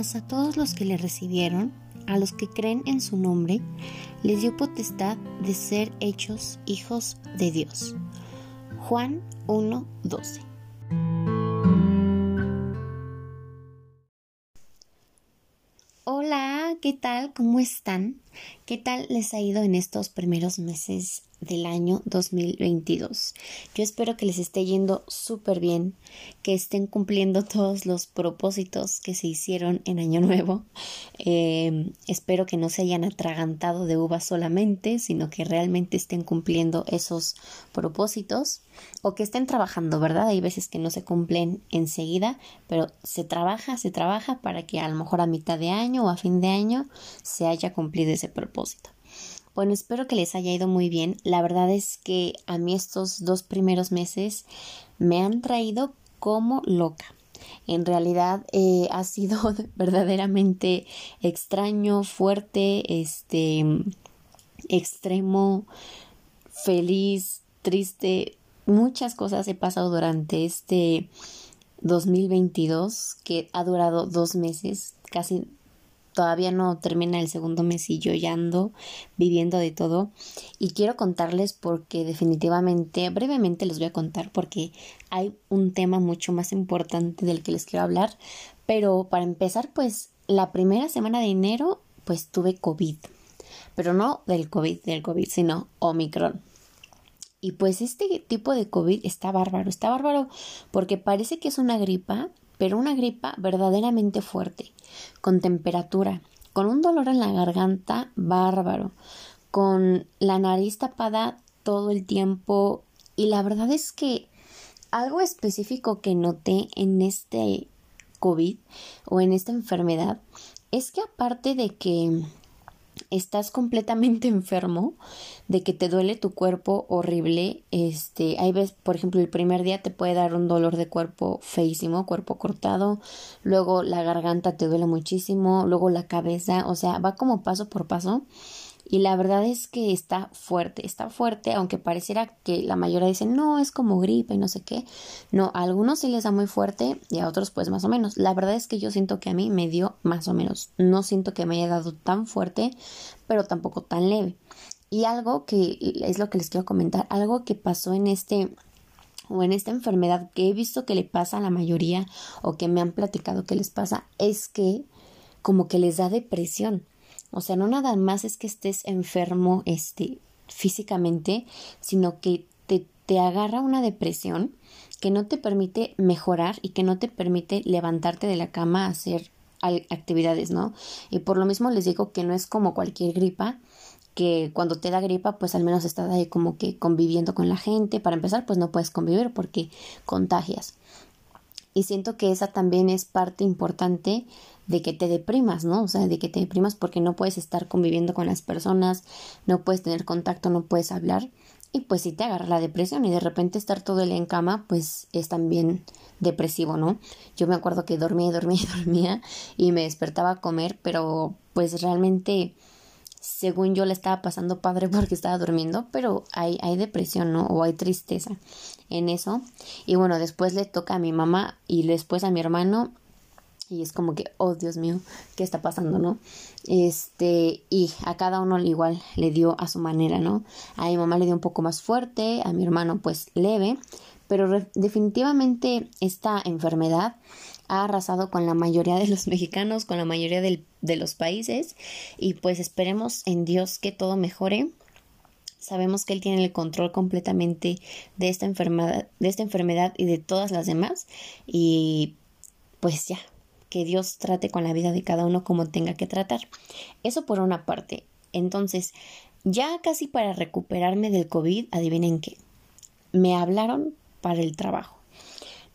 a todos los que le recibieron, a los que creen en su nombre, les dio potestad de ser hechos hijos de Dios. Juan 1:12 Hola, ¿qué tal? ¿Cómo están? ¿Qué tal les ha ido en estos primeros meses del año 2022. Yo espero que les esté yendo súper bien, que estén cumpliendo todos los propósitos que se hicieron en Año Nuevo. Em, espero que no se hayan atragantado de uvas solamente, sino que realmente estén cumpliendo esos propósitos o que estén trabajando, ¿verdad? Hay veces que no se cumplen enseguida, pero se trabaja, se trabaja para que a lo mejor a mitad de año o a fin de año se haya cumplido ese propósito. Bueno, espero que les haya ido muy bien. La verdad es que a mí estos dos primeros meses me han traído como loca. En realidad eh, ha sido verdaderamente extraño, fuerte, este, extremo, feliz, triste. Muchas cosas he pasado durante este 2022 que ha durado dos meses, casi todavía no termina el segundo mes y yo ya ando viviendo de todo. Y quiero contarles porque definitivamente brevemente les voy a contar porque hay un tema mucho más importante del que les quiero hablar. Pero para empezar pues la primera semana de enero pues tuve COVID. Pero no del COVID del COVID sino Omicron. Y pues este tipo de COVID está bárbaro, está bárbaro porque parece que es una gripa, pero una gripa verdaderamente fuerte, con temperatura, con un dolor en la garganta bárbaro, con la nariz tapada todo el tiempo. Y la verdad es que algo específico que noté en este COVID o en esta enfermedad es que aparte de que estás completamente enfermo, de que te duele tu cuerpo horrible, este, hay veces, por ejemplo, el primer día te puede dar un dolor de cuerpo feísimo, cuerpo cortado, luego la garganta te duele muchísimo, luego la cabeza, o sea, va como paso por paso y la verdad es que está fuerte, está fuerte, aunque pareciera que la mayoría dicen, no, es como gripe y no sé qué. No, a algunos sí les da muy fuerte y a otros pues más o menos. La verdad es que yo siento que a mí me dio más o menos. No siento que me haya dado tan fuerte, pero tampoco tan leve. Y algo que es lo que les quiero comentar, algo que pasó en este o en esta enfermedad que he visto que le pasa a la mayoría o que me han platicado que les pasa es que como que les da depresión. O sea, no nada más es que estés enfermo este, físicamente, sino que te, te agarra una depresión que no te permite mejorar y que no te permite levantarte de la cama a hacer actividades, ¿no? Y por lo mismo les digo que no es como cualquier gripa, que cuando te da gripa, pues al menos estás ahí como que conviviendo con la gente. Para empezar, pues no puedes convivir porque contagias. Y siento que esa también es parte importante de que te deprimas, ¿no? O sea, de que te deprimas porque no puedes estar conviviendo con las personas, no puedes tener contacto, no puedes hablar. Y pues si te agarra la depresión y de repente estar todo el día en cama, pues es también depresivo, ¿no? Yo me acuerdo que dormía y dormía y dormía y me despertaba a comer, pero pues realmente según yo le estaba pasando padre porque estaba durmiendo, pero hay, hay depresión, ¿no? O hay tristeza en eso. Y bueno, después le toca a mi mamá y después a mi hermano y es como que, oh Dios mío, ¿qué está pasando, no? Este, y a cada uno igual le dio a su manera, ¿no? A mi mamá le dio un poco más fuerte, a mi hermano pues leve, pero definitivamente esta enfermedad ha arrasado con la mayoría de los mexicanos, con la mayoría de los países y pues esperemos en Dios que todo mejore. Sabemos que Él tiene el control completamente de esta enfermedad, de esta enfermedad y de todas las demás y pues ya, que Dios trate con la vida de cada uno como tenga que tratar. Eso por una parte. Entonces, ya casi para recuperarme del COVID, adivinen qué. Me hablaron para el trabajo.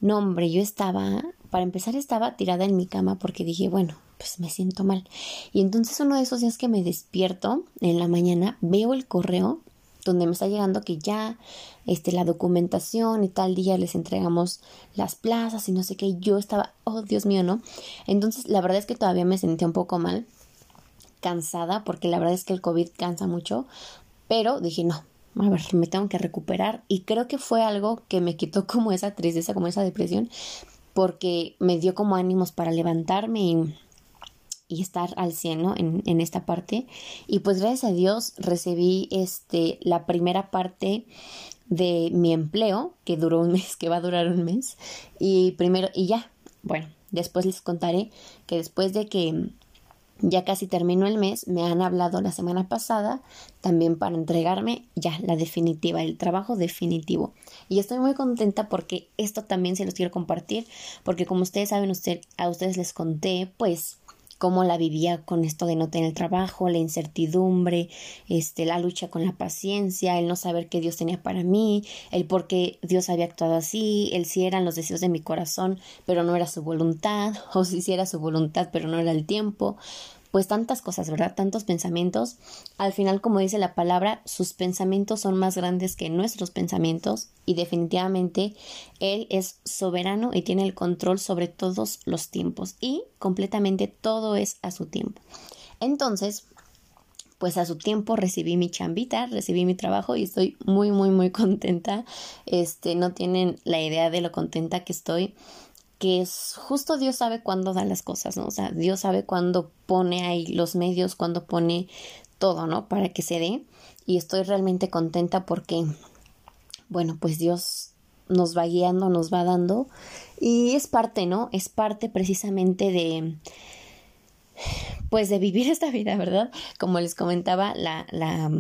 No, hombre, yo estaba, para empezar estaba tirada en mi cama porque dije, bueno, pues me siento mal. Y entonces uno de esos días que me despierto en la mañana, veo el correo donde me está llegando que ya este la documentación y tal día les entregamos las plazas y no sé qué, yo estaba, oh Dios mío, ¿no? Entonces, la verdad es que todavía me sentía un poco mal, cansada, porque la verdad es que el COVID cansa mucho, pero dije, no, a ver, me tengo que recuperar y creo que fue algo que me quitó como esa tristeza, como esa depresión, porque me dio como ánimos para levantarme y y estar al cielo en, en, esta parte. Y pues gracias a Dios recibí este, la primera parte de mi empleo, que duró un mes, que va a durar un mes. Y primero, y ya, bueno, después les contaré que después de que ya casi terminó el mes, me han hablado la semana pasada también para entregarme ya la definitiva, el trabajo definitivo. Y estoy muy contenta porque esto también se los quiero compartir, porque como ustedes saben, usted, a ustedes les conté, pues cómo la vivía con esto de no tener trabajo, la incertidumbre, este, la lucha con la paciencia, el no saber qué Dios tenía para mí, el por qué Dios había actuado así, el si eran los deseos de mi corazón, pero no era su voluntad, o si era su voluntad, pero no era el tiempo pues tantas cosas, ¿verdad? Tantos pensamientos. Al final, como dice la palabra, sus pensamientos son más grandes que nuestros pensamientos y definitivamente Él es soberano y tiene el control sobre todos los tiempos y completamente todo es a su tiempo. Entonces, pues a su tiempo recibí mi chambita, recibí mi trabajo y estoy muy, muy, muy contenta. Este, no tienen la idea de lo contenta que estoy que es justo Dios sabe cuándo da las cosas, ¿no? O sea, Dios sabe cuándo pone ahí los medios, cuándo pone todo, ¿no? Para que se dé. Y estoy realmente contenta porque, bueno, pues Dios nos va guiando, nos va dando. Y es parte, ¿no? Es parte precisamente de, pues de vivir esta vida, ¿verdad? Como les comentaba, la, la,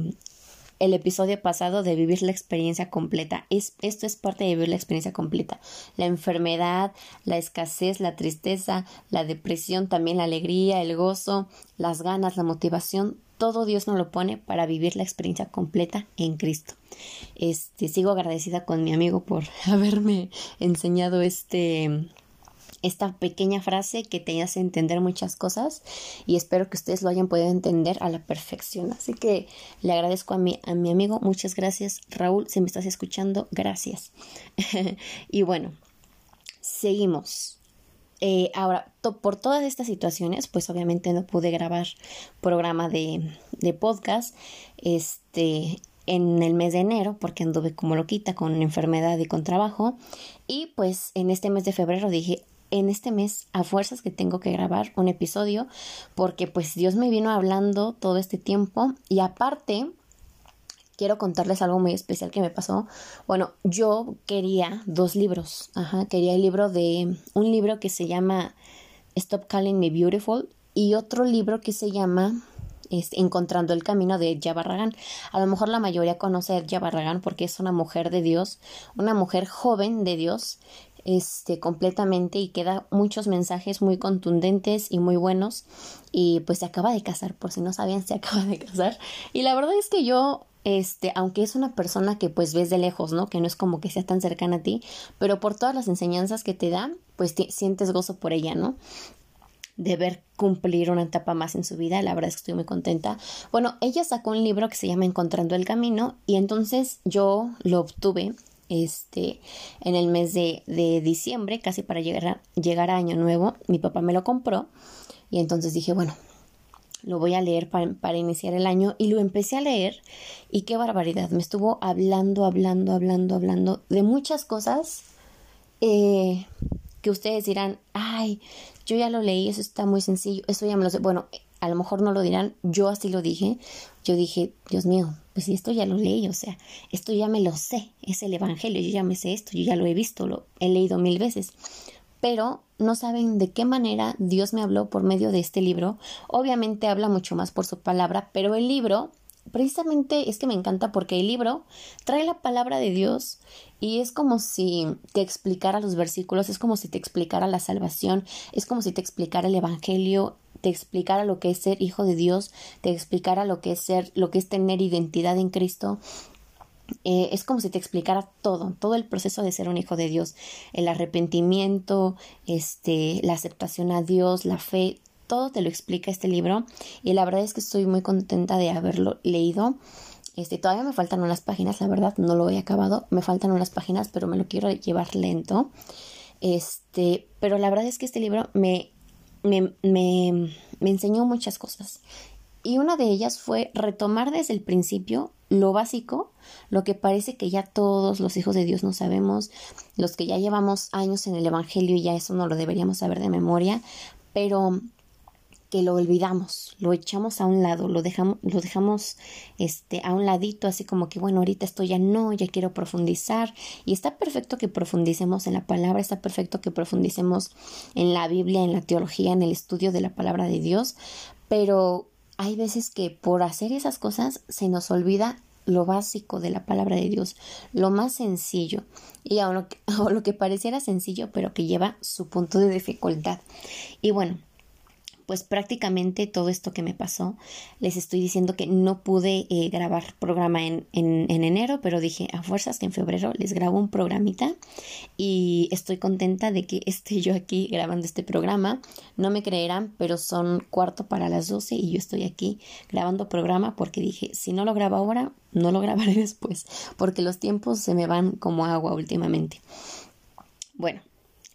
el episodio pasado de vivir la experiencia completa. Es, esto es parte de vivir la experiencia completa. La enfermedad, la escasez, la tristeza, la depresión, también la alegría, el gozo, las ganas, la motivación, todo Dios nos lo pone para vivir la experiencia completa en Cristo. Este, sigo agradecida con mi amigo por haberme enseñado este esta pequeña frase que te hace entender muchas cosas y espero que ustedes lo hayan podido entender a la perfección. Así que le agradezco a mi, a mi amigo, muchas gracias Raúl, si me estás escuchando, gracias. y bueno, seguimos. Eh, ahora, por todas estas situaciones, pues obviamente no pude grabar programa de, de podcast este, en el mes de enero porque anduve como loquita con enfermedad y con trabajo. Y pues en este mes de febrero dije, en este mes a fuerzas que tengo que grabar un episodio porque pues Dios me vino hablando todo este tiempo y aparte quiero contarles algo muy especial que me pasó. Bueno, yo quería dos libros, ajá, quería el libro de un libro que se llama Stop Calling Me Beautiful y otro libro que se llama este, Encontrando el Camino de Edja Barragán. A lo mejor la mayoría conoce a Edja Barragán porque es una mujer de Dios, una mujer joven de Dios este completamente y queda muchos mensajes muy contundentes y muy buenos. Y pues se acaba de casar por si no sabían se acaba de casar. Y la verdad es que yo este aunque es una persona que pues ves de lejos no que no es como que sea tan cercana a ti pero por todas las enseñanzas que te da pues sientes gozo por ella no de ver cumplir una etapa más en su vida, la verdad es que estoy muy contenta. Bueno, ella sacó un libro que se llama Encontrando el Camino y entonces yo lo obtuve este en el mes de, diciembre, casi para llegar a, llegar a Año Nuevo, mi papá me lo compró y entonces dije, bueno, lo voy a leer para, para, iniciar el año y lo empecé a leer y qué barbaridad, me estuvo hablando, hablando, hablando, hablando de muchas cosas eh, que ustedes dirán, ay, yo ya lo leí, eso está muy sencillo, eso ya me lo sé. Bueno, a lo mejor no lo dirán, yo así lo dije, yo dije, Dios mío, pues esto ya lo leí, o sea, esto ya me lo sé, es el Evangelio, yo ya me sé esto, yo ya lo he visto, lo he leído mil veces, pero no saben de qué manera Dios me habló por medio de este libro, obviamente habla mucho más por su palabra, pero el libro precisamente es que me encanta porque el libro trae la palabra de Dios y es como si te explicara los versículos, es como si te explicara la salvación, es como si te explicara el Evangelio, te explicara lo que es ser hijo de Dios, te explicara lo que es ser, lo que es tener identidad en Cristo. Eh, es como si te explicara todo, todo el proceso de ser un hijo de Dios, el arrepentimiento, este, la aceptación a Dios, la fe, todo te lo explica este libro y la verdad es que estoy muy contenta de haberlo leído. Este, todavía me faltan unas páginas, la verdad, no lo he acabado, me faltan unas páginas, pero me lo quiero llevar lento. Este, pero la verdad es que este libro me me, me, me enseñó muchas cosas. Y una de ellas fue retomar desde el principio lo básico, lo que parece que ya todos los hijos de Dios no sabemos, los que ya llevamos años en el Evangelio y ya eso no lo deberíamos saber de memoria, pero que lo olvidamos, lo echamos a un lado, lo dejamos, lo dejamos este, a un ladito, así como que, bueno, ahorita esto ya no, ya quiero profundizar. Y está perfecto que profundicemos en la palabra, está perfecto que profundicemos en la Biblia, en la teología, en el estudio de la palabra de Dios, pero hay veces que por hacer esas cosas se nos olvida lo básico de la palabra de Dios, lo más sencillo, y a lo, que, a lo que pareciera sencillo, pero que lleva su punto de dificultad. Y bueno, pues prácticamente todo esto que me pasó, les estoy diciendo que no pude eh, grabar programa en, en, en, enero, pero dije a fuerzas que en febrero les grabo un programita y estoy contenta de que esté yo aquí grabando este programa. No me creerán, pero son cuarto para las 12 y yo estoy aquí grabando programa porque dije, si no lo grabo ahora, no lo grabaré después, porque los tiempos se me van como agua últimamente. Bueno,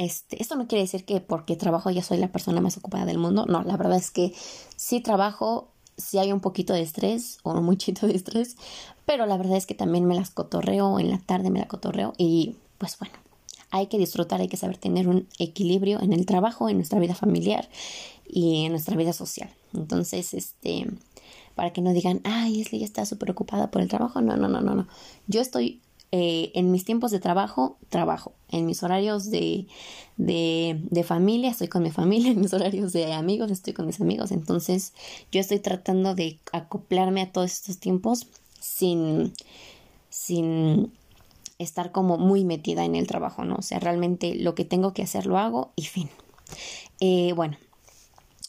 este, esto no quiere decir que porque trabajo ya soy la persona más ocupada del mundo. No, la verdad es que sí trabajo, sí hay un poquito de estrés o un muchito de estrés, pero la verdad es que también me las cotorreo, en la tarde me la cotorreo y pues bueno, hay que disfrutar, hay que saber tener un equilibrio en el trabajo, en nuestra vida familiar y en nuestra vida social. Entonces, este, para que no digan, ay, Leslie ya está súper ocupada por el trabajo. No, no, no, no, no. Yo estoy eh, en mis tiempos de trabajo, trabajo. En mis horarios de, de, de, familia, estoy con mi familia. En mis horarios de amigos, estoy con mis amigos. Entonces, yo estoy tratando de acoplarme a todos estos tiempos sin, sin estar como muy metida en el trabajo, ¿no? O sea, realmente lo que tengo que hacer lo hago y fin. Eh, bueno,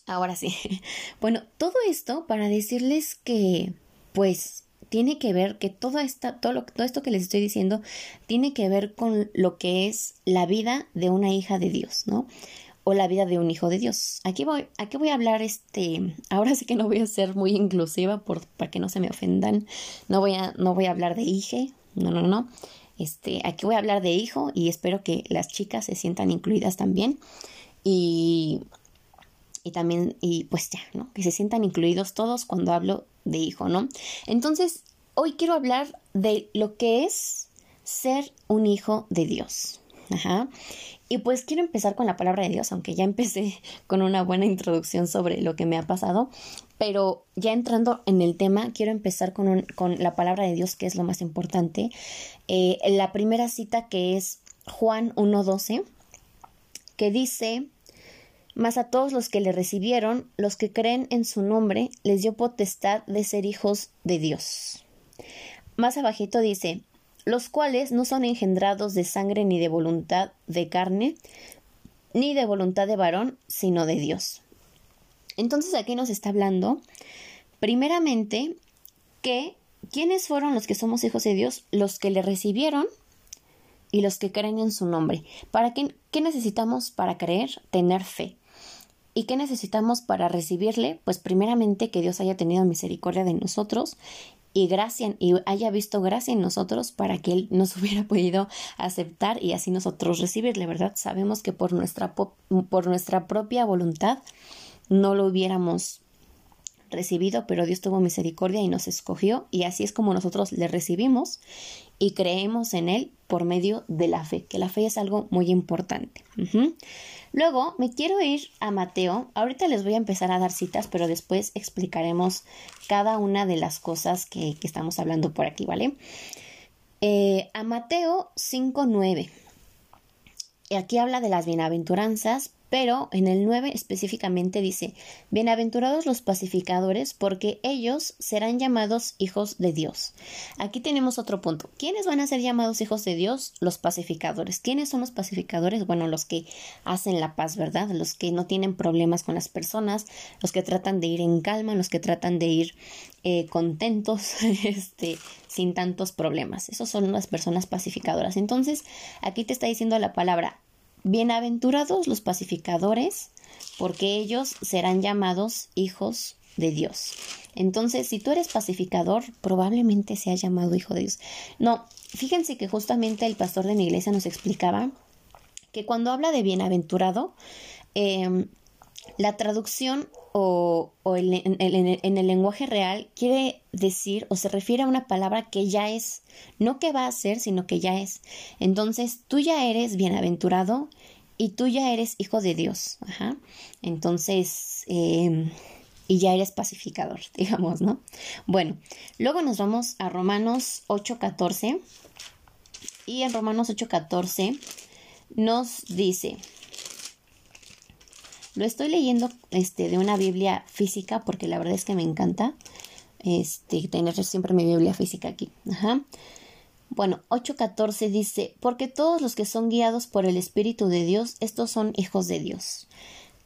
ahora sí. Bueno, todo esto para decirles que, pues, tiene que ver que todo, esta, todo, todo esto que les estoy diciendo tiene que ver con lo que es la vida de una hija de Dios, ¿no? O la vida de un hijo de Dios. Aquí voy, aquí voy a hablar, este, ahora sí que no voy a ser muy inclusiva por, para que no se me ofendan. No voy a, no voy a hablar de hije, no, no, no. Este, aquí voy a hablar de hijo y espero que las chicas se sientan incluidas también. Y y también, y pues ya, ¿no? Que se sientan incluidos todos cuando hablo de hijo, ¿no? Entonces, hoy quiero hablar de lo que es ser un hijo de Dios. Ajá. Y pues quiero empezar con la palabra de Dios, aunque ya empecé con una buena introducción sobre lo que me ha pasado, pero ya entrando en el tema, quiero empezar con, con la palabra de Dios, que es lo más importante. Eh, la primera cita que es Juan 1.12, que dice, mas a todos los que le recibieron, los que creen en su nombre, les dio potestad de ser hijos de Dios. Más abajito dice, los cuales no son engendrados de sangre ni de voluntad de carne, ni de voluntad de varón, sino de Dios. Entonces aquí nos está hablando, primeramente, que ¿quiénes fueron los que somos hijos de Dios? Los que le recibieron y los que creen en su nombre. ¿Para qué, qué necesitamos para creer? Tener fe. ¿Y qué necesitamos para recibirle? Pues primeramente que Dios haya tenido misericordia de nosotros y gracia y haya visto gracia en nosotros para que él nos hubiera podido aceptar y así nosotros recibirle, ¿verdad? Sabemos que por nuestra por nuestra propia voluntad no lo hubiéramos recibido, pero Dios tuvo misericordia y nos escogió y así es como nosotros le recibimos y creemos en él por medio de la fe, que la fe es algo muy importante. Luego me quiero ir a Mateo. Ahorita les voy a empezar a dar citas, pero después explicaremos cada una de las cosas que, estamos hablando por aquí, ¿vale? Eh, a Mateo 5.9. Aquí habla de las bienaventuranzas, pero en el 9 específicamente dice, Bienaventurados los pacificadores, porque ellos serán llamados hijos de Dios. Aquí tenemos otro punto. ¿Quiénes van a ser llamados hijos de Dios? Los pacificadores. ¿Quiénes son los pacificadores? Bueno, los que hacen la paz, ¿verdad? Los que no tienen problemas con las personas, los que tratan de ir en calma, los que tratan de ir eh, contentos, este, sin tantos problemas. Esos son las personas pacificadoras. Entonces, aquí te está diciendo la palabra Bienaventurados los pacificadores, porque ellos serán llamados hijos de Dios. Entonces, si tú eres pacificador, probablemente seas llamado hijo de Dios. No, fíjense que justamente el pastor de mi iglesia nos explicaba que cuando habla de bienaventurado, eh, la traducción o, en, el lenguaje real quiere decir o se refiere a una palabra que ya es, no que va a ser, sino que ya es. Entonces tú ya eres bienaventurado y tú ya eres hijo de Dios. Ajá. Entonces, em, y ya eres pacificador, digamos, ¿no? Bueno, luego nos vamos a Romanos 8:14. Y en Romanos 8:14 nos dice, lo estoy leyendo este, de una Biblia física porque la verdad es que me encanta este, tener siempre mi Biblia física aquí. Ajá. Bueno, 8.14 dice, porque todos los que son guiados por el Espíritu de Dios, estos son hijos de Dios.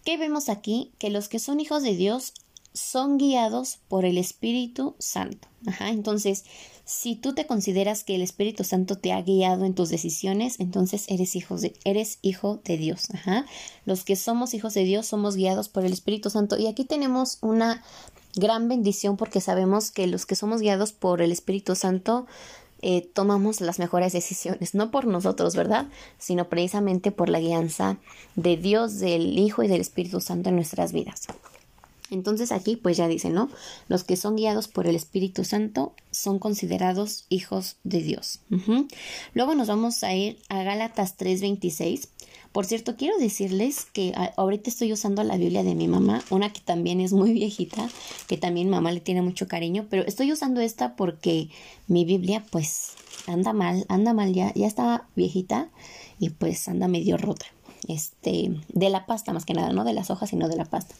¿Qué vemos aquí? Que los que son hijos de Dios son guiados por el Espíritu Santo. Ajá, entonces, si tú te consideras que el Espíritu Santo te ha guiado en tus decisiones, entonces eres hijo de, eres hijo de Dios. Ajá. Los que somos hijos de Dios somos guiados por el Espíritu Santo. Y aquí tenemos una gran bendición porque sabemos que los que somos guiados por el Espíritu Santo eh, tomamos las mejores decisiones, no por nosotros, ¿verdad? Sino precisamente por la guianza de Dios, del Hijo y del Espíritu Santo en nuestras vidas. Entonces aquí pues ya dice, ¿no? Los que son guiados por el Espíritu Santo son considerados hijos de Dios. Luego nos vamos a ir a Gálatas 3:26. Por cierto, quiero decirles que ahorita estoy usando la Biblia de mi mamá, una que también es muy viejita, que también mamá le tiene mucho cariño, pero estoy usando esta porque mi Biblia pues anda mal, anda mal ya, ya está viejita y pues anda medio rota. Este, de la pasta más que nada, no de las hojas, sino de la pasta.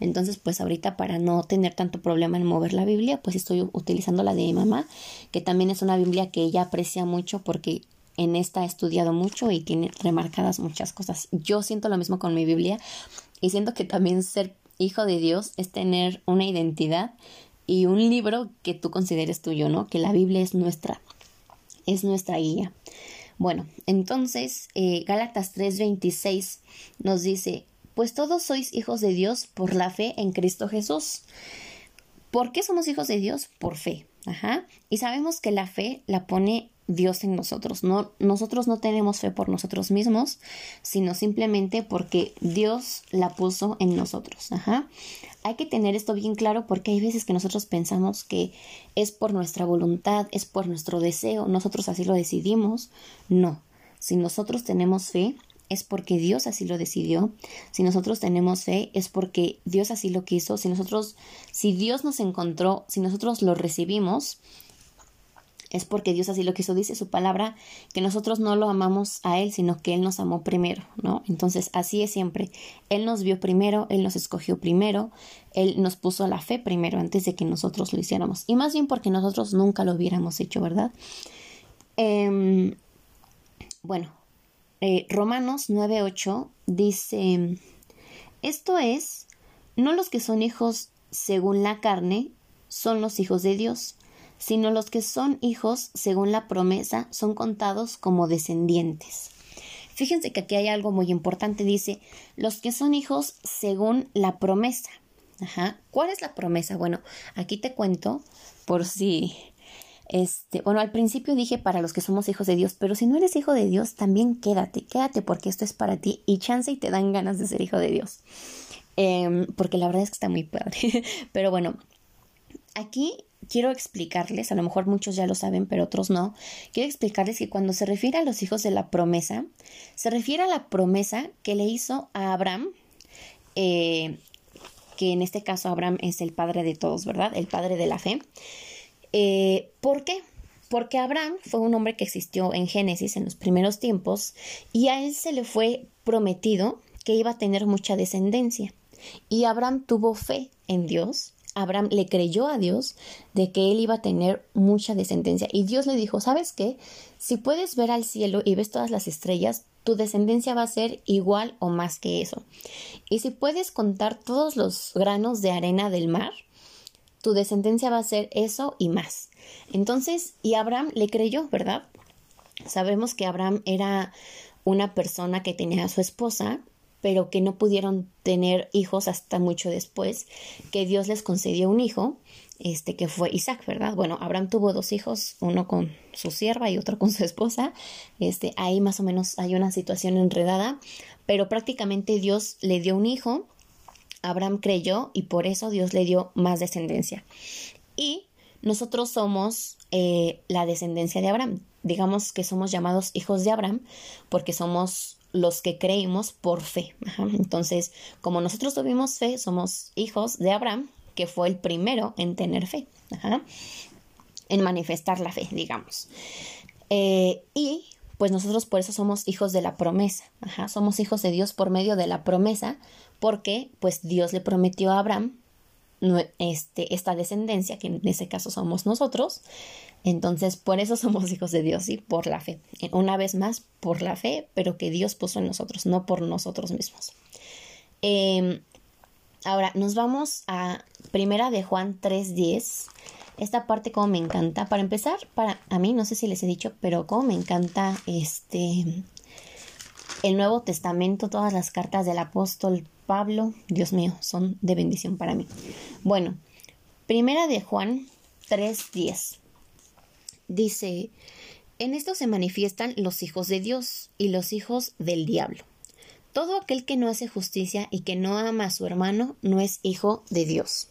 Entonces, pues ahorita para no tener tanto problema en mover la Biblia, pues estoy utilizando la de mi mamá, que también es una Biblia que ella aprecia mucho porque en esta he estudiado mucho y tiene remarcadas muchas cosas. Yo siento lo mismo con mi Biblia y siento que también ser hijo de Dios es tener una identidad y un libro que tú consideres tuyo, ¿no? Que la Biblia es nuestra, es nuestra guía. Bueno, entonces eh, Gálatas 3:26 nos dice, pues todos sois hijos de Dios por la fe en Cristo Jesús. ¿Por qué somos hijos de Dios? Por fe. Ajá. Y sabemos que la fe la pone Dios en nosotros. No, nosotros no tenemos fe por nosotros mismos, sino simplemente porque Dios la puso en nosotros. Ajá. Hay que tener esto bien claro porque hay veces que nosotros pensamos que es por nuestra voluntad, es por nuestro deseo, nosotros así lo decidimos. No. Si nosotros tenemos fe, es porque Dios así lo decidió. Si nosotros tenemos fe, es porque Dios así lo quiso. Si nosotros, si Dios nos encontró, si nosotros lo recibimos, es porque Dios así lo quiso. Dice su palabra que nosotros no lo amamos a Él, sino que Él nos amó primero, ¿no? Entonces, así es siempre. Él nos vio primero, Él nos escogió primero, Él nos puso la fe primero antes de que nosotros lo hiciéramos. Y más bien porque nosotros nunca lo hubiéramos hecho, ¿verdad? Em, bueno, eh, Romanos 9:8 dice, esto es, no los que son hijos según la carne son los hijos de Dios, sino los que son hijos según la promesa son contados como descendientes. Fíjense que aquí hay algo muy importante, dice, los que son hijos según la promesa. Ajá. ¿Cuál es la promesa? Bueno, aquí te cuento por si este, bueno, al principio dije para los que somos hijos de Dios, pero si no eres hijo de Dios, también quédate, quédate porque esto es para ti y chance y te dan ganas de ser hijo de Dios. Em, porque la verdad es que está muy padre. pero bueno, aquí quiero explicarles, a lo mejor muchos ya lo saben, pero otros no, quiero explicarles que cuando se refiere a los hijos de la promesa, se refiere a la promesa que le hizo a Abraham, eh, que en este caso Abraham es el padre de todos, ¿verdad? El padre de la fe. Eh, ¿Por qué? Porque Abraham fue un hombre que existió en Génesis en los primeros tiempos y a él se le fue prometido que iba a tener mucha descendencia. Y Abraham tuvo fe en Dios. Abraham le creyó a Dios de que él iba a tener mucha descendencia. Y Dios le dijo, ¿sabes qué? Si puedes ver al cielo y ves todas las estrellas, tu descendencia va a ser igual o más que eso. Y si puedes contar todos los granos de arena del mar, tu descendencia va a ser eso y más. Entonces, y Abraham le creyó, ¿verdad? Sabemos que Abraham era una persona que tenía a su esposa, pero que no pudieron tener hijos hasta mucho después, que Dios les concedió un hijo, este que fue Isaac, ¿verdad? Bueno, Abraham tuvo dos hijos, uno con su sierva y otro con su esposa. Este, ahí más o menos hay una situación enredada, pero prácticamente Dios le dio un hijo Abraham creyó y por eso Dios le dio más descendencia. Y nosotros somos eh, la descendencia de Abraham. Digamos que somos llamados hijos de Abraham porque somos los que creímos por fe. Entonces, como nosotros tuvimos fe, somos hijos de Abraham, que fue el primero en tener fe, en manifestar la fe, digamos. Eh, y pues nosotros por eso somos hijos de la promesa, somos hijos de Dios por medio de la promesa, porque pues Dios le prometió a Abraham este, esta descendencia, que en ese caso somos nosotros, entonces, por eso somos hijos de Dios, ¿sí? Por la fe. Una vez más, por la fe, pero que Dios puso en nosotros, no por nosotros mismos. Em, ahora, nos vamos a Primera de Juan 3.10. Esta parte como me encanta. Para empezar, para a mí, no sé si les he dicho, pero como me encanta este el Nuevo Testamento, todas las cartas del apóstol Pablo, Dios mío, son de bendición para mí. Bueno, Primera de Juan 3.10 dice, en esto se manifiestan los hijos de Dios y los hijos del diablo. Todo aquel que no hace justicia y que no ama a su hermano no es hijo de Dios.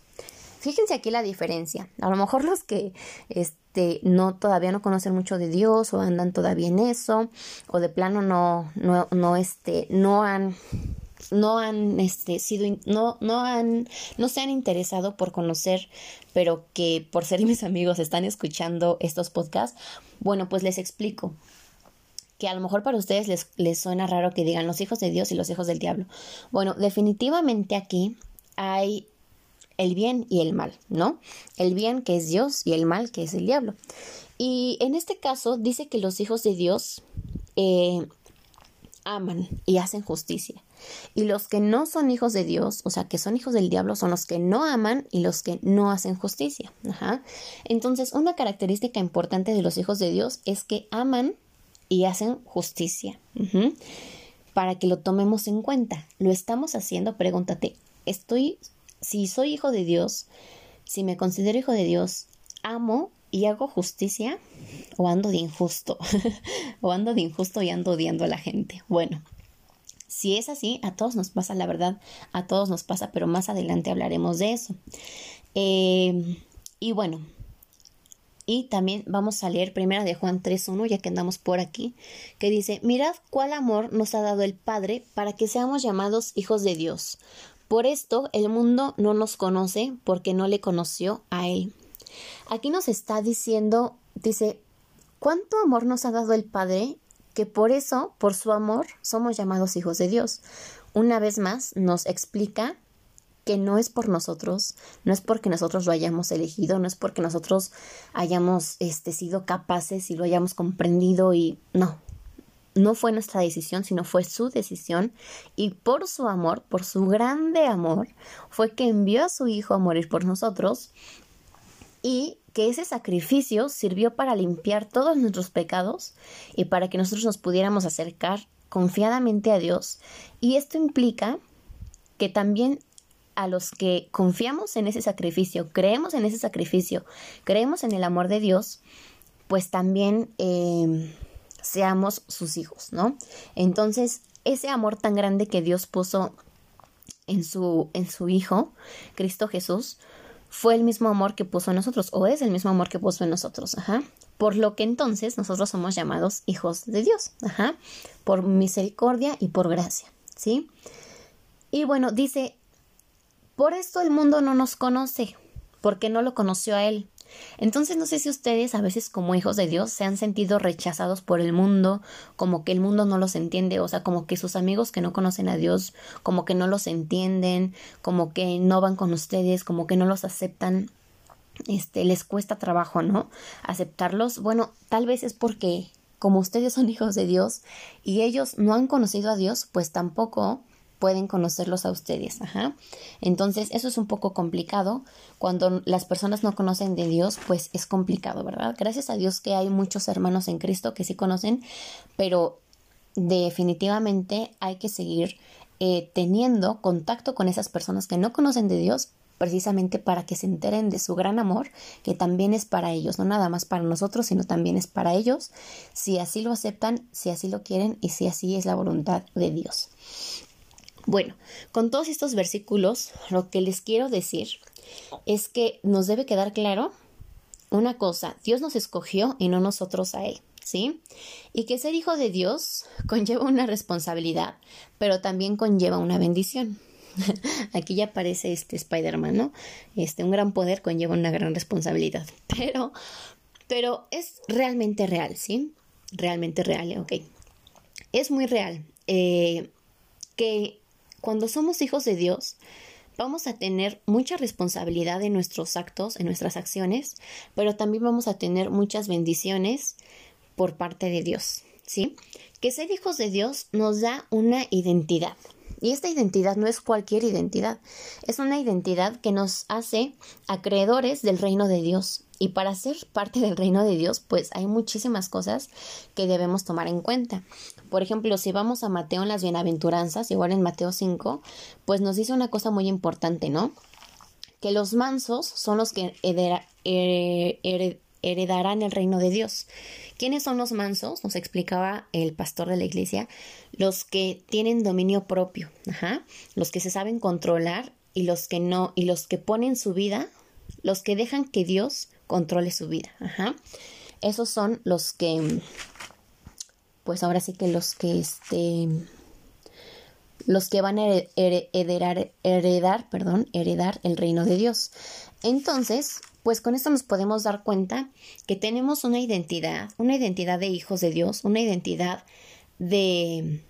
Fíjense aquí la diferencia. A lo mejor los que este, no todavía no conocen mucho de Dios o andan todavía en eso o de plano no no no este no han no han este, sido, no, no han, no se han interesado por conocer, pero que por ser mis amigos están escuchando estos podcasts, bueno, pues les explico que a lo mejor para ustedes les, les suena raro que digan los hijos de Dios y los hijos del diablo. Bueno, definitivamente aquí hay el bien y el mal, ¿no? El bien que es Dios y el mal que es el diablo. Y en este caso dice que los hijos de Dios eh, aman y hacen justicia. Y los que no son hijos de Dios, o sea, que son hijos del diablo, son los que no aman y los que no hacen justicia. Entonces, una característica importante de los hijos de Dios es que aman y hacen justicia. Para que lo tomemos en cuenta. ¿Lo estamos haciendo? Pregúntate, ¿estoy, si soy hijo de Dios, si me considero hijo de Dios, amo y hago justicia o ando de injusto? o ando de injusto y ando odiando a la gente. Bueno, si es así, a todos nos pasa, la verdad, a todos nos pasa, pero más adelante hablaremos de eso. Eh, y bueno, y también vamos a leer primera de Juan 3.1, ya que andamos por aquí, que dice, mirad cuál amor nos ha dado el Padre para que seamos llamados hijos de Dios. Por esto el mundo no nos conoce porque no le conoció a Él. Aquí nos está diciendo, dice, ¿cuánto amor nos ha dado el Padre que por eso, por su amor, somos llamados hijos de Dios. Una vez más nos explica que no es por nosotros, no es porque nosotros lo hayamos elegido, no es porque nosotros hayamos este, sido capaces y lo hayamos comprendido y no, no fue nuestra decisión, sino fue su decisión y por su amor, por su grande amor, fue que envió a su Hijo a morir por nosotros y que ese sacrificio sirvió para limpiar todos nuestros pecados y para que nosotros nos pudiéramos acercar confiadamente a Dios. Y esto implica que también a los que confiamos en ese sacrificio, creemos en ese sacrificio, creemos en el amor de Dios, pues también em, seamos sus hijos, ¿no? Entonces, ese amor tan grande que Dios puso en su, en su Hijo, Cristo Jesús, fue el mismo amor que puso en nosotros, o es el mismo amor que puso en nosotros, ajá. Por lo que entonces nosotros somos llamados hijos de Dios, ajá, por misericordia y por gracia, ¿sí? Y bueno, dice, por esto el mundo no nos conoce, porque no lo conoció a Él. Entonces no sé si ustedes a veces como hijos de Dios se han sentido rechazados por el mundo, como que el mundo no los entiende, o sea, como que sus amigos que no conocen a Dios, como que no los entienden, como que no van con ustedes, como que no los aceptan, este, les cuesta trabajo, ¿no? Aceptarlos. Bueno, tal vez es porque como ustedes son hijos de Dios y ellos no han conocido a Dios, pues tampoco pueden conocerlos a ustedes. Ajá. Entonces, eso es un poco complicado. Cuando las personas no conocen de Dios, pues es complicado, ¿verdad? Gracias a Dios que hay muchos hermanos en Cristo que sí conocen, pero definitivamente hay que seguir eh, teniendo contacto con esas personas que no conocen de Dios precisamente para que se enteren de su gran amor, que también es para ellos, no nada más para nosotros, sino también es para ellos, si así lo aceptan, si así lo quieren y si así es la voluntad de Dios. Bueno, con todos estos versículos, lo que les quiero decir es que nos debe quedar claro una cosa, Dios nos escogió y no nosotros a Él, ¿sí? Y que ser hijo de Dios conlleva una responsabilidad, pero también conlleva una bendición. Aquí ya aparece este Spider-Man, ¿no? Este, un gran poder conlleva una gran responsabilidad, pero, pero es realmente real, ¿sí? Realmente real, ok. Es muy real eh, que cuando somos hijos de Dios, vamos a tener mucha responsabilidad en nuestros actos, en nuestras acciones, pero también vamos a tener muchas bendiciones por parte de Dios, ¿sí? Que ser hijos de Dios nos da una identidad. Y esta identidad no es cualquier identidad, es una identidad que nos hace acreedores del reino de Dios. Y para ser parte del reino de Dios, pues hay muchísimas cosas que debemos tomar en cuenta. Por ejemplo, si vamos a Mateo en las bienaventuranzas, igual en Mateo 5, pues nos dice una cosa muy importante, ¿no? Que los mansos son los que heredarán el reino de Dios. ¿Quiénes son los mansos? Nos explicaba el pastor de la iglesia. Los que tienen dominio propio, los que se saben controlar y los que no, y los que ponen su vida, los que dejan que Dios controle su vida, ajá. Esos son los que, pues ahora sí que los que, este, los que van a heredar, heredar, perdón, heredar el reino de Dios. Entonces, pues con esto nos podemos dar cuenta que tenemos una identidad, una identidad de hijos de Dios, una identidad de,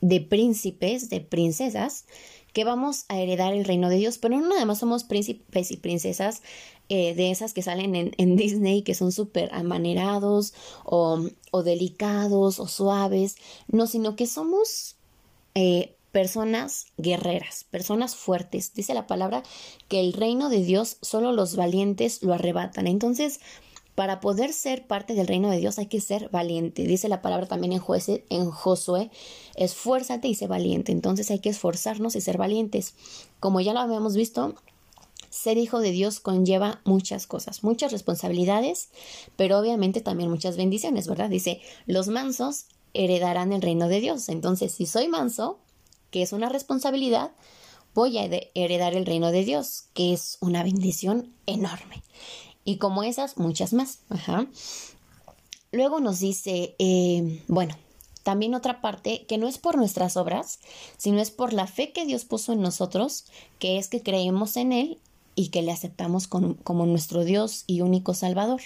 de príncipes, de princesas, que vamos a heredar el reino de Dios, pero no nada más somos príncipes y princesas eh, de esas que salen en, en Disney, que son súper amanerados o, o, delicados o suaves, no, sino que somos eh, personas guerreras, personas fuertes. Dice la palabra que el reino de Dios solo los valientes lo arrebatan. Entonces, para poder ser parte del reino de Dios hay que ser valiente. Dice la palabra también en, en Josué, esfuérzate y sé valiente. Entonces hay que esforzarnos y ser valientes. Como ya lo habíamos visto, ser hijo de Dios conlleva muchas cosas, muchas responsabilidades, pero obviamente también muchas bendiciones, ¿verdad? Dice, los mansos heredarán el reino de Dios. Entonces, si soy manso, que es una responsabilidad, voy a heredar el reino de Dios, que es una bendición enorme. Y como esas, muchas más. Luego nos dice, eh, bueno, también otra parte que no es por nuestras obras, sino es por la fe que Dios puso en nosotros, que es que creemos en Él y que le aceptamos como nuestro Dios y único Salvador.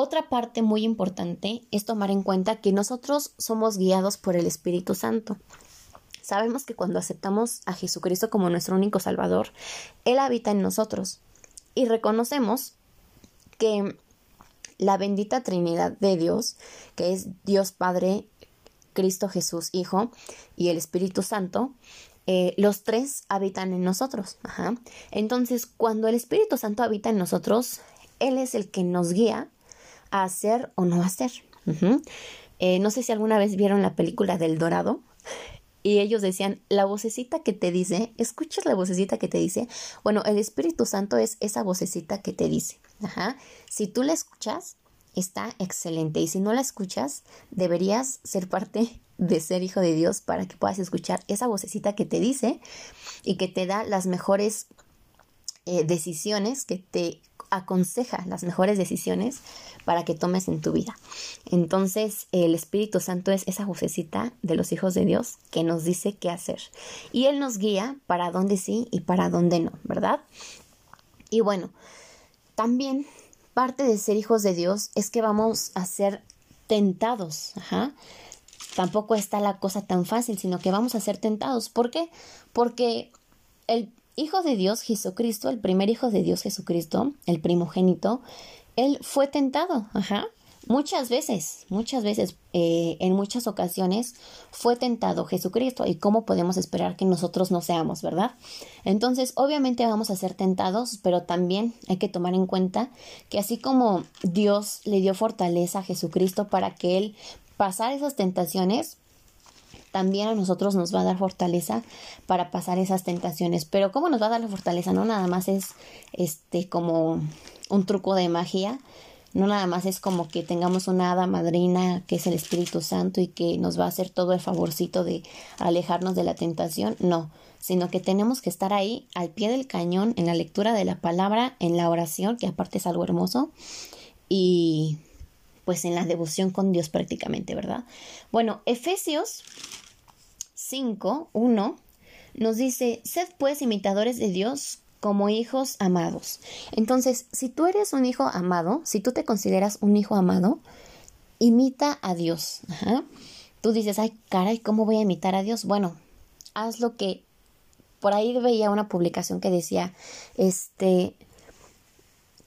Otra parte muy importante es tomar en cuenta que nosotros somos guiados por el Espíritu Santo. Sabemos que cuando aceptamos a Jesucristo como nuestro único Salvador, Él habita en nosotros y reconocemos que la bendita Trinidad de Dios, que es Dios Padre, Cristo Jesús Hijo y el Espíritu Santo, eh, los tres habitan en nosotros. Entonces, cuando el Espíritu Santo habita en nosotros, Él es el que nos guía hacer o no hacer. Eh, no sé si alguna vez vieron la película del Dorado y ellos decían, la vocecita que te dice, escuchas la vocecita que te dice, bueno, el Espíritu Santo es esa vocecita que te dice. Ajá. Si tú la escuchas, está excelente. Y si no la escuchas, deberías ser parte de ser hijo de Dios para que puedas escuchar esa vocecita que te dice y que te da las mejores eh, decisiones, que te aconseja las mejores decisiones para que tomes en tu vida. Entonces, el Espíritu Santo es esa vocecita de los hijos de Dios que nos dice qué hacer. Y Él nos guía para dónde sí y para dónde no, ¿verdad? Y bueno, también parte de ser hijos de Dios es que vamos a ser tentados. Ajá. Tampoco está la cosa tan fácil, sino que vamos a ser tentados. ¿Por qué? Porque el Hijo de Dios Jesucristo, el primer Hijo de Dios Jesucristo, el primogénito, él fue tentado, ajá. Muchas veces, muchas veces, eh, en muchas ocasiones fue tentado Jesucristo. ¿Y cómo podemos esperar que nosotros no seamos, verdad? Entonces, obviamente vamos a ser tentados, pero también hay que tomar en cuenta que así como Dios le dio fortaleza a Jesucristo para que Él pasara esas tentaciones, también a nosotros nos va a dar fortaleza para pasar esas tentaciones. Pero ¿cómo nos va a dar la fortaleza? No nada más es este como un truco de magia, no nada más es como que tengamos una hada madrina que es el Espíritu Santo y que nos va a hacer todo el favorcito de alejarnos de la tentación, no, sino que tenemos que estar ahí al pie del cañón en la lectura de la palabra, en la oración, que aparte es algo hermoso, y pues en la devoción con Dios prácticamente, ¿verdad? Bueno, Efesios 5, 1 nos dice, sed pues imitadores de Dios como hijos amados. Entonces, si tú eres un hijo amado, si tú te consideras un hijo amado, imita a Dios. Tú dices, ay, caray, ¿cómo voy a imitar a Dios? Bueno, haz lo que... Por ahí veía una publicación que decía, este,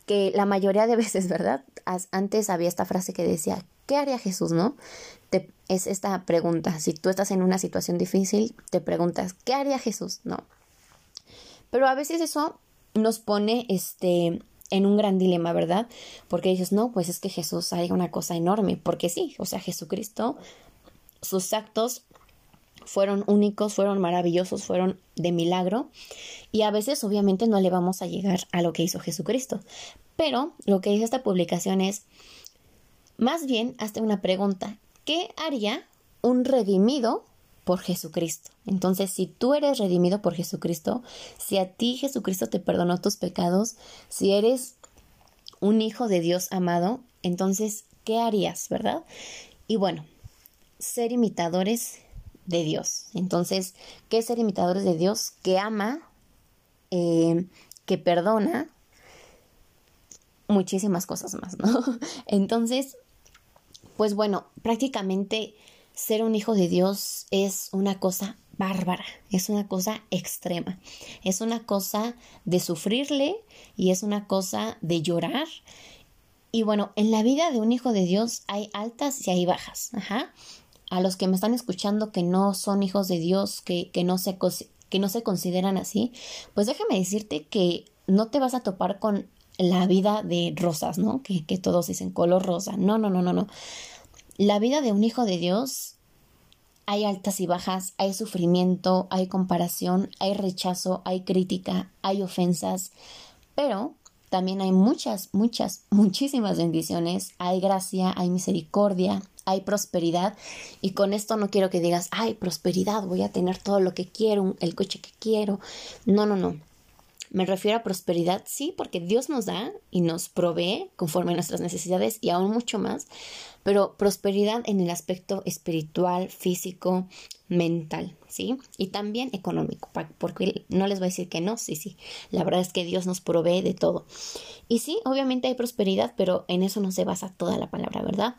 que la mayoría de veces, ¿verdad? Antes había esta frase que decía, ¿qué haría Jesús, no? Te, es esta pregunta. Si tú estás en una situación difícil, te preguntas, ¿qué haría Jesús? No. Pero a veces eso nos pone este en un gran dilema, ¿verdad? Porque dices, no, pues es que Jesús haría una cosa enorme, porque sí, o sea, Jesucristo, sus actos fueron únicos, fueron maravillosos, fueron de milagro, y a veces obviamente no le vamos a llegar a lo que hizo Jesucristo. Pero lo que dice esta publicación es, más bien, hazte una pregunta, ¿qué haría un redimido por Jesucristo. Entonces, si tú eres redimido por Jesucristo, si a ti Jesucristo te perdonó tus pecados, si eres un hijo de Dios amado, entonces, ¿qué harías, verdad? Y bueno, ser imitadores de Dios. Entonces, ¿qué es ser imitadores de Dios? Que ama, eh, que perdona, muchísimas cosas más, ¿no? Entonces, pues bueno, prácticamente ser un hijo de Dios es una cosa bárbara, es una cosa extrema, es una cosa de sufrirle y es una cosa de llorar. Y bueno, en la vida de un hijo de Dios hay altas y hay bajas. Ajá. A los que me están escuchando que no son hijos de Dios, que, que, no, se, que no se consideran así, pues déjame decirte que no te vas a topar con la vida de rosas, ¿no? Que, que todos dicen color rosa. No, no, no, no, no. La vida de un hijo de Dios hay altas y bajas, hay sufrimiento, hay comparación, hay rechazo, hay crítica, hay ofensas, pero también hay muchas, muchas, muchísimas bendiciones, hay gracia, hay misericordia, hay prosperidad y con esto no quiero que digas, ay, prosperidad, voy a tener todo lo que quiero, el coche que quiero. No, no, no. Me refiero a prosperidad, sí, porque Dios nos da y nos provee conforme a nuestras necesidades y aún mucho más, pero prosperidad en el aspecto espiritual, físico, mental, ¿sí? Y también económico, porque no les voy a decir que no, sí, sí, la verdad es que Dios nos provee de todo. Y sí, obviamente hay prosperidad, pero en eso no se basa toda la palabra, ¿verdad?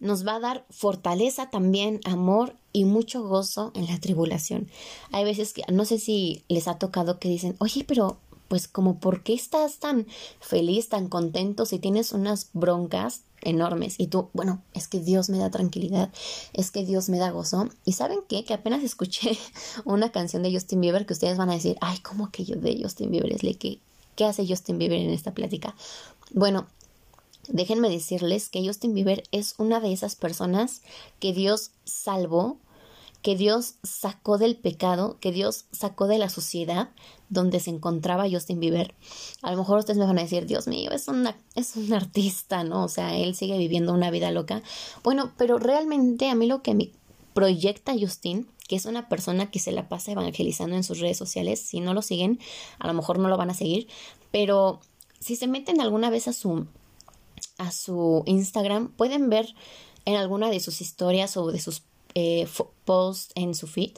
Nos va a dar fortaleza también, amor y mucho gozo en la tribulación. Hay veces que no sé si les ha tocado que dicen, oye, pero pues como por qué estás tan feliz, tan contento si tienes unas broncas enormes y tú, bueno, es que Dios me da tranquilidad, es que Dios me da gozo. Y saben qué, que apenas escuché una canción de Justin Bieber que ustedes van a decir, ay, ¿cómo que yo de Justin Bieber? Es que, ¿qué hace Justin Bieber en esta plática? Bueno, déjenme decirles que Justin Bieber es una de esas personas que Dios salvó, que Dios sacó del pecado, que Dios sacó de la sociedad donde se encontraba Justin Bieber. A lo mejor ustedes me van a decir, Dios mío, es, una, es un artista, ¿no? O sea, él sigue viviendo una vida loca. Bueno, pero realmente a mí lo que me proyecta Justin, que es una persona que se la pasa evangelizando en sus redes sociales, si no lo siguen, a lo mejor no lo van a seguir, pero si se meten alguna vez a su a su Instagram, pueden ver en alguna de sus historias o de sus eh, posts en su feed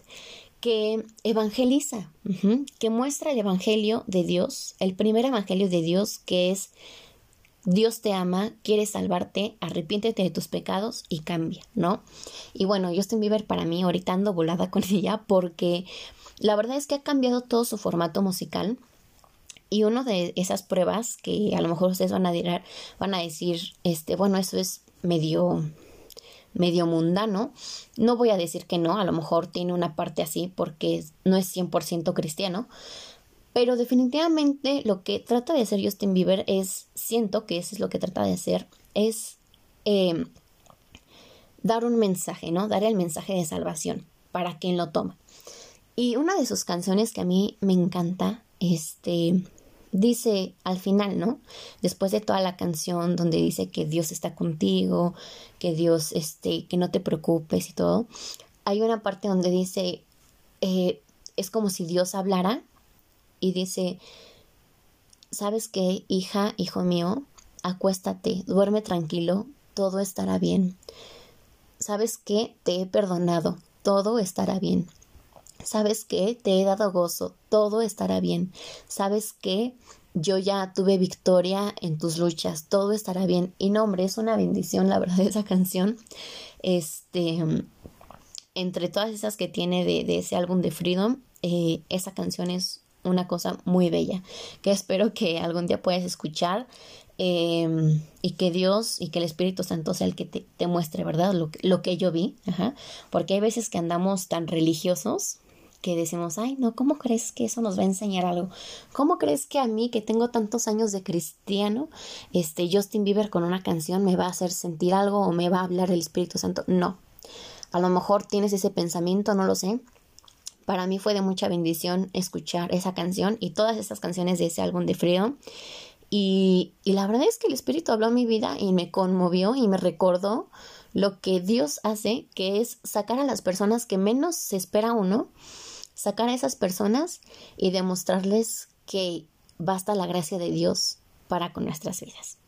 que evangeliza, que muestra el evangelio de Dios, el primer evangelio de Dios que es Dios te ama, quiere salvarte, arrepiéntete de tus pecados y cambia, ¿no? Y bueno, Justin Bieber para mí ahorita ando volada con ella porque la verdad es que ha cambiado todo su formato musical y una de esas pruebas que a lo mejor ustedes van a, decir, van a decir, este, bueno, eso es medio medio mundano. No voy a decir que no, a lo mejor tiene una parte así porque no es 100% cristiano, pero definitivamente lo que trata de hacer Justin Bieber es, siento que eso es lo que trata de hacer, es em, dar un mensaje, ¿no? Dar el mensaje de salvación para quien lo toma. Y una de sus canciones que a mí me encanta, este, dice al final, ¿no? Después de toda la canción donde dice que Dios está contigo, que Dios, este, que no te preocupes y todo, hay una parte donde dice, eh, es como si Dios hablara y dice, ¿sabes qué, hija, hijo mío? Acuéstate, duerme tranquilo, todo estará bien. ¿Sabes qué? Te he perdonado, todo estará bien. ¿Sabes qué? Te he dado gozo, todo estará bien. ¿Sabes qué? Yo ya tuve victoria en tus luchas, todo estará bien. Y no, hombre, es una bendición, la verdad, esa canción. Este, entre todas esas que tiene de, ese álbum de Freedom, eh, esa canción es una cosa muy bella que espero que algún día puedas escuchar em, y que Dios y que el Espíritu Santo sea el que te, muestre, ¿verdad? Lo, lo, que yo vi, porque hay veces que andamos tan religiosos que decimos, ay, no, ¿cómo crees que eso nos va a enseñar algo? ¿Cómo crees que a mí, que tengo tantos años de cristiano, este Justin Bieber con una canción me va a hacer sentir algo o me va a hablar el Espíritu Santo? No. A lo mejor tienes ese pensamiento, no lo sé. Para mí fue de mucha bendición escuchar esa canción y todas esas canciones de ese álbum de Freedom. Y, y la verdad es que el Espíritu habló a mi vida y me conmovió y me recordó lo que Dios hace, que es sacar a las personas que menos se espera uno sacar a esas personas y demostrarles que basta la gracia de Dios para con nuestras vidas.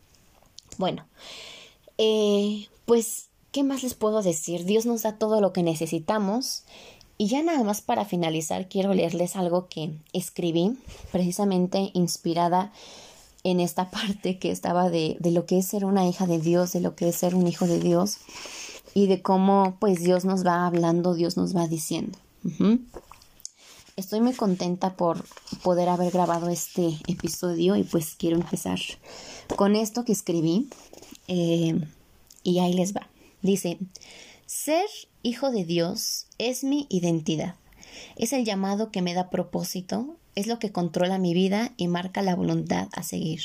Bueno, eh, pues, ¿qué más les puedo decir? Dios nos da todo lo que necesitamos. Y ya nada más para finalizar, quiero leerles algo que escribí, precisamente inspirada en esta parte que estaba de, de lo que es ser una hija de Dios, de lo que es ser un hijo de Dios y de cómo pues Dios nos va hablando, Dios nos va diciendo. Estoy muy contenta por poder haber grabado este episodio y pues quiero empezar con esto que escribí eh, y ahí les va. Dice, ser hijo de Dios es mi identidad. Es el llamado que me da propósito, es lo que controla mi vida y marca la voluntad a seguir.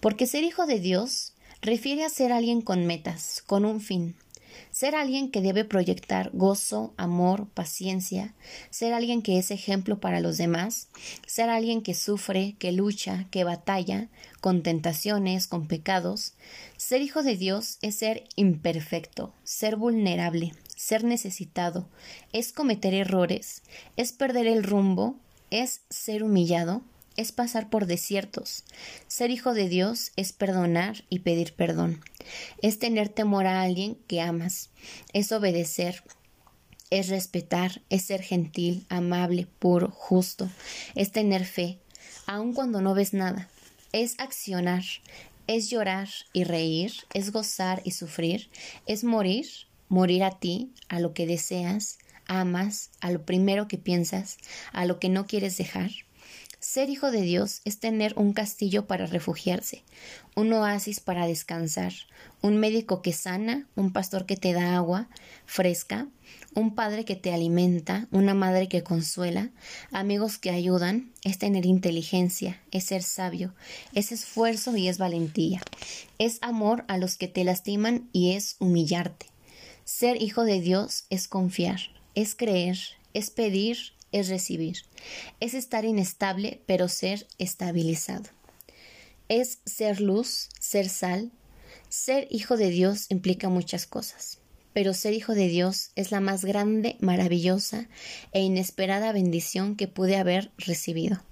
Porque ser hijo de Dios refiere a ser alguien con metas, con un fin, ser alguien que debe proyectar gozo, amor, paciencia, ser alguien que es ejemplo para los demás, ser alguien que sufre, que lucha, que batalla, con tentaciones, con pecados. Ser hijo de Dios es ser imperfecto, ser vulnerable, ser necesitado, es cometer errores, es perder el rumbo, es ser humillado, es pasar por desiertos. Ser hijo de Dios es perdonar y pedir perdón. Es tener temor a alguien que amas. Es obedecer. Es respetar. Es ser gentil, amable, puro, justo. Es tener fe, aun cuando no ves nada. Es accionar. Es llorar y reír. Es gozar y sufrir. Es morir. Morir a ti, a lo que deseas, amas, a lo primero que piensas, a lo que no quieres dejar ser hijo de Dios es tener un castillo para refugiarse, un oasis para descansar, un médico que sana, un pastor que te da agua fresca, un padre que te alimenta, una madre que consuela, amigos que ayudan, es tener inteligencia, es ser sabio, es esfuerzo y es valentía, es amor a los que te lastiman y es humillarte. Ser hijo de Dios es confiar, es creer, es pedir, es recibir. Es estar inestable, pero ser estabilizado. Es ser luz, ser sal. Ser hijo de Dios implica muchas cosas, pero ser hijo de Dios es la más grande, maravillosa e inesperada bendición que pude haber recibido.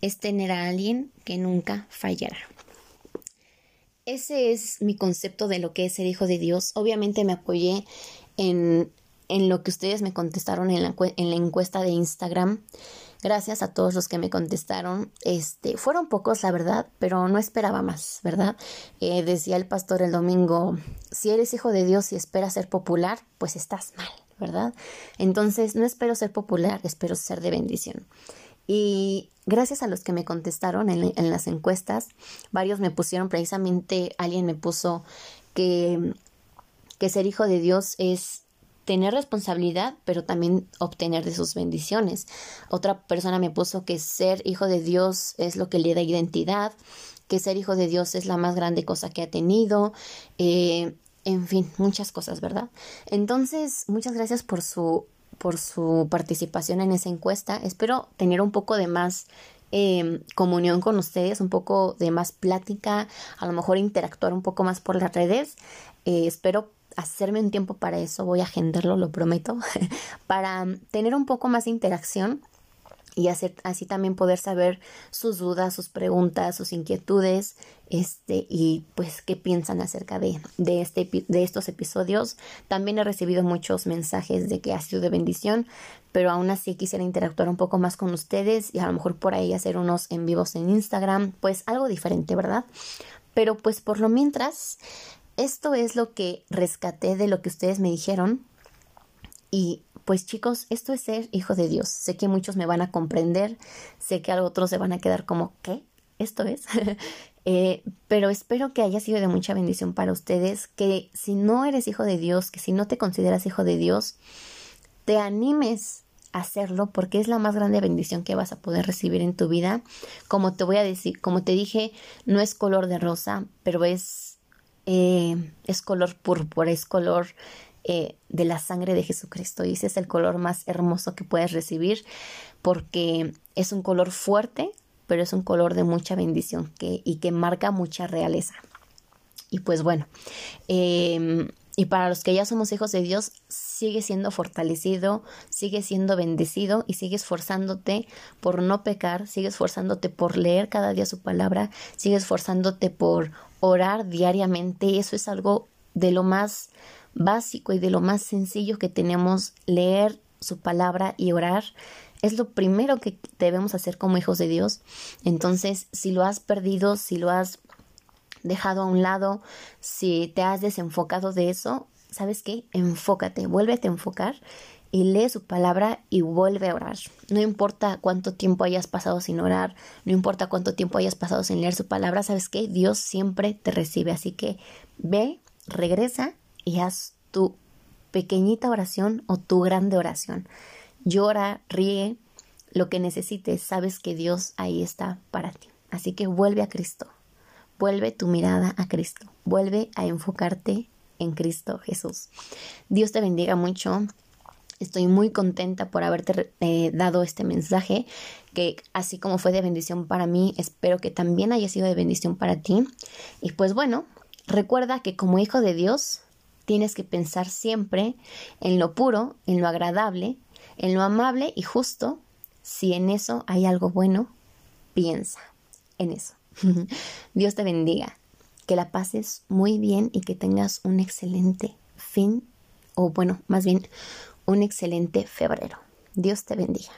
Es tener a alguien que nunca fallará. Ese es mi concepto de lo que es ser hijo de Dios. Obviamente me apoyé en en lo que ustedes me contestaron en la, en la encuesta de Instagram. Gracias a todos los que me contestaron. Este, fueron pocos, la verdad, pero no esperaba más, ¿verdad? Eh, decía el pastor el domingo, si eres hijo de Dios y esperas ser popular, pues estás mal, ¿verdad? Entonces, no espero ser popular, espero ser de bendición. Y gracias a los que me contestaron en, en las encuestas, varios me pusieron precisamente, alguien me puso que, que ser hijo de Dios es tener responsabilidad, pero también obtener de sus bendiciones. Otra persona me puso que ser hijo de Dios es lo que le da identidad, que ser hijo de Dios es la más grande cosa que ha tenido, eh, en fin, muchas cosas, ¿verdad? Entonces, muchas gracias por su por su participación en esa encuesta. Espero tener un poco de más eh, comunión con ustedes, un poco de más plática, a lo mejor interactuar un poco más por las redes. Eh, espero hacerme un tiempo para eso, voy a agendarlo, lo prometo, para tener un poco más de interacción y hacer, así también poder saber sus dudas, sus preguntas, sus inquietudes, este, y pues qué piensan acerca de, de, este, de estos episodios. También he recibido muchos mensajes de que ha sido de bendición, pero aún así quisiera interactuar un poco más con ustedes y a lo mejor por ahí hacer unos en vivos en Instagram, pues algo diferente, ¿verdad? Pero pues por lo mientras, esto es lo que rescaté de lo que ustedes me dijeron y pues chicos, esto es ser hijo de Dios. Sé que muchos me van a comprender, sé que otros se van a quedar como, ¿qué? Esto es. eh, pero espero que haya sido de mucha bendición para ustedes, que si no eres hijo de Dios, que si no te consideras hijo de Dios, te animes a hacerlo porque es la más grande bendición que vas a poder recibir en tu vida. Como te voy a decir, como te dije, no es color de rosa, pero es, eh, es color púrpura, es color eh, de la sangre de Jesucristo. Y ese es el color más hermoso que puedes recibir porque es un color fuerte, pero es un color de mucha bendición que, y que marca mucha realeza. Y pues bueno, em, y para los que ya somos hijos de Dios, sigue siendo fortalecido, sigue siendo bendecido y sigue esforzándote por no pecar, sigue esforzándote por leer cada día su palabra, sigue esforzándote por orar diariamente. Eso es algo de lo más básico y de lo más sencillo que tenemos leer su palabra y orar es lo primero que debemos hacer como hijos de Dios. Entonces, si lo has perdido, si lo has dejado a un lado, si te has desenfocado de eso, ¿sabes qué? Enfócate, vuélvete a enfocar y lee su palabra y vuelve a orar. No importa cuánto tiempo hayas pasado sin orar, no importa cuánto tiempo hayas pasado sin leer su palabra, ¿sabes qué? Dios siempre te recibe. Así que ve, regresa y haz tu pequeñita oración o tu grande oración. Llora, ríe, lo que necesites, sabes que Dios ahí está para ti. Así que vuelve a Cristo, vuelve tu mirada a Cristo, vuelve a enfocarte en Cristo Jesús. Dios te bendiga mucho. Estoy muy contenta por haberte eh, dado este mensaje, que así como fue de bendición para mí, espero que también haya sido de bendición para ti. Y pues bueno, recuerda que como hijo de Dios, tienes que pensar siempre en lo puro, en lo agradable, en lo amable y justo. Si en eso hay algo bueno, piensa en eso. Dios te bendiga, que la pases muy bien y que tengas un excelente fin, o bueno, más bien un excelente febrero. Dios te bendiga.